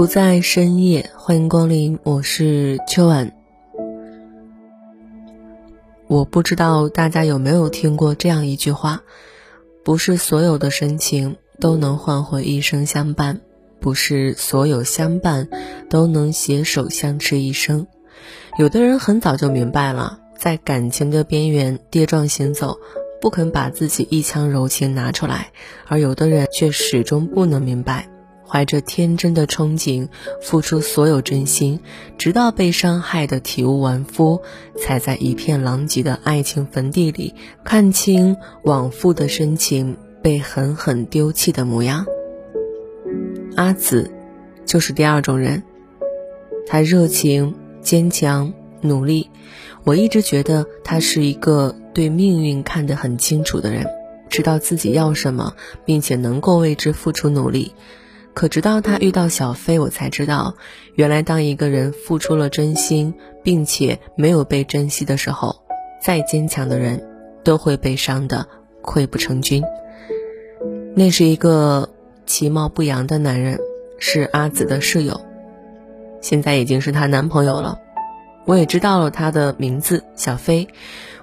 不在深夜，欢迎光临，我是秋晚。我不知道大家有没有听过这样一句话：不是所有的深情都能换回一生相伴，不是所有相伴都能携手相持一生。有的人很早就明白了，在感情的边缘跌撞行走，不肯把自己一腔柔情拿出来；而有的人却始终不能明白。怀着天真的憧憬，付出所有真心，直到被伤害的体无完肤，才在一片狼藉的爱情坟地里，看清往复的深情被狠狠丢弃的模样。阿紫，就是第二种人，他热情、坚强、努力。我一直觉得他是一个对命运看得很清楚的人，知道自己要什么，并且能够为之付出努力。可直到他遇到小飞，我才知道，原来当一个人付出了真心，并且没有被珍惜的时候，再坚强的人，都会被伤得溃不成军。那是一个其貌不扬的男人，是阿紫的室友，现在已经是她男朋友了。我也知道了他的名字小飞，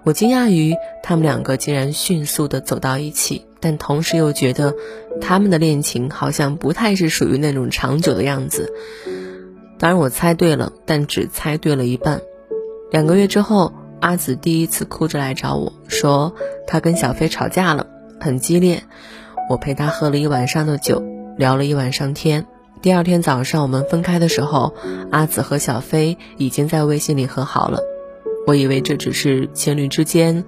我惊讶于他们两个竟然迅速的走到一起。但同时又觉得，他们的恋情好像不太是属于那种长久的样子。当然我猜对了，但只猜对了一半。两个月之后，阿紫第一次哭着来找我说，她跟小飞吵架了，很激烈。我陪她喝了一晚上的酒，聊了一晚上天。第二天早上我们分开的时候，阿紫和小飞已经在微信里和好了。我以为这只是情侣之间。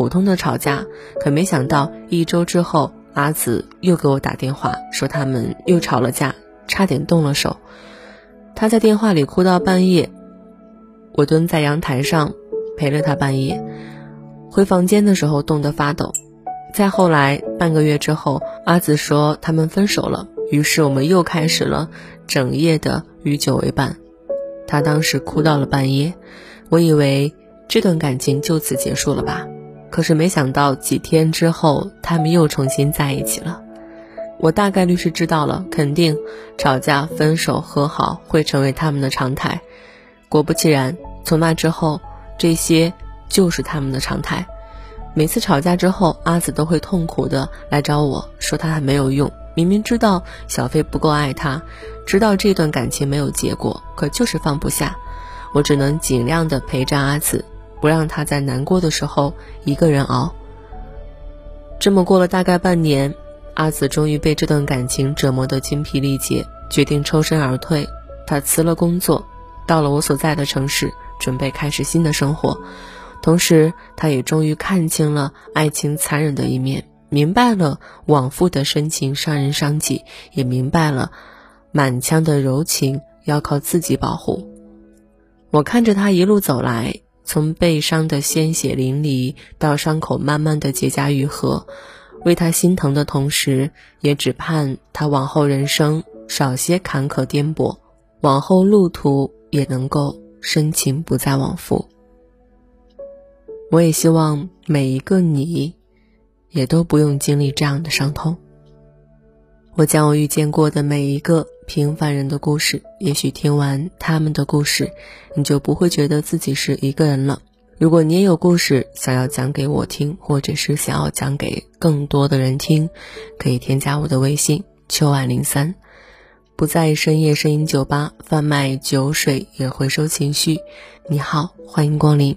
普通的吵架，可没想到一周之后，阿紫又给我打电话，说他们又吵了架，差点动了手。他在电话里哭到半夜，我蹲在阳台上陪了他半夜。回房间的时候冻得发抖。再后来半个月之后，阿紫说他们分手了，于是我们又开始了整夜的与酒为伴。他当时哭到了半夜，我以为这段感情就此结束了吧。可是没想到几天之后，他们又重新在一起了。我大概率是知道了，肯定吵架、分手、和好会成为他们的常态。果不其然，从那之后，这些就是他们的常态。每次吵架之后，阿紫都会痛苦的来找我说他还没有用。明明知道小飞不够爱他，知道这段感情没有结果，可就是放不下。我只能尽量的陪着阿紫。不让他在难过的时候一个人熬。这么过了大概半年，阿紫终于被这段感情折磨得精疲力竭，决定抽身而退。他辞了工作，到了我所在的城市，准备开始新的生活。同时，他也终于看清了爱情残忍的一面，明白了往复的深情伤人伤己，也明白了满腔的柔情要靠自己保护。我看着他一路走来。从背伤的鲜血淋漓到伤口慢慢的结痂愈合，为他心疼的同时，也只盼他往后人生少些坎坷颠簸，往后路途也能够深情不再往复。我也希望每一个你，也都不用经历这样的伤痛。我将我遇见过的每一个。平凡人的故事，也许听完他们的故事，你就不会觉得自己是一个人了。如果你也有故事想要讲给我听，或者是想要讲给更多的人听，可以添加我的微信秋晚零三，不在深夜声音酒吧贩卖酒水，也回收情绪。你好，欢迎光临。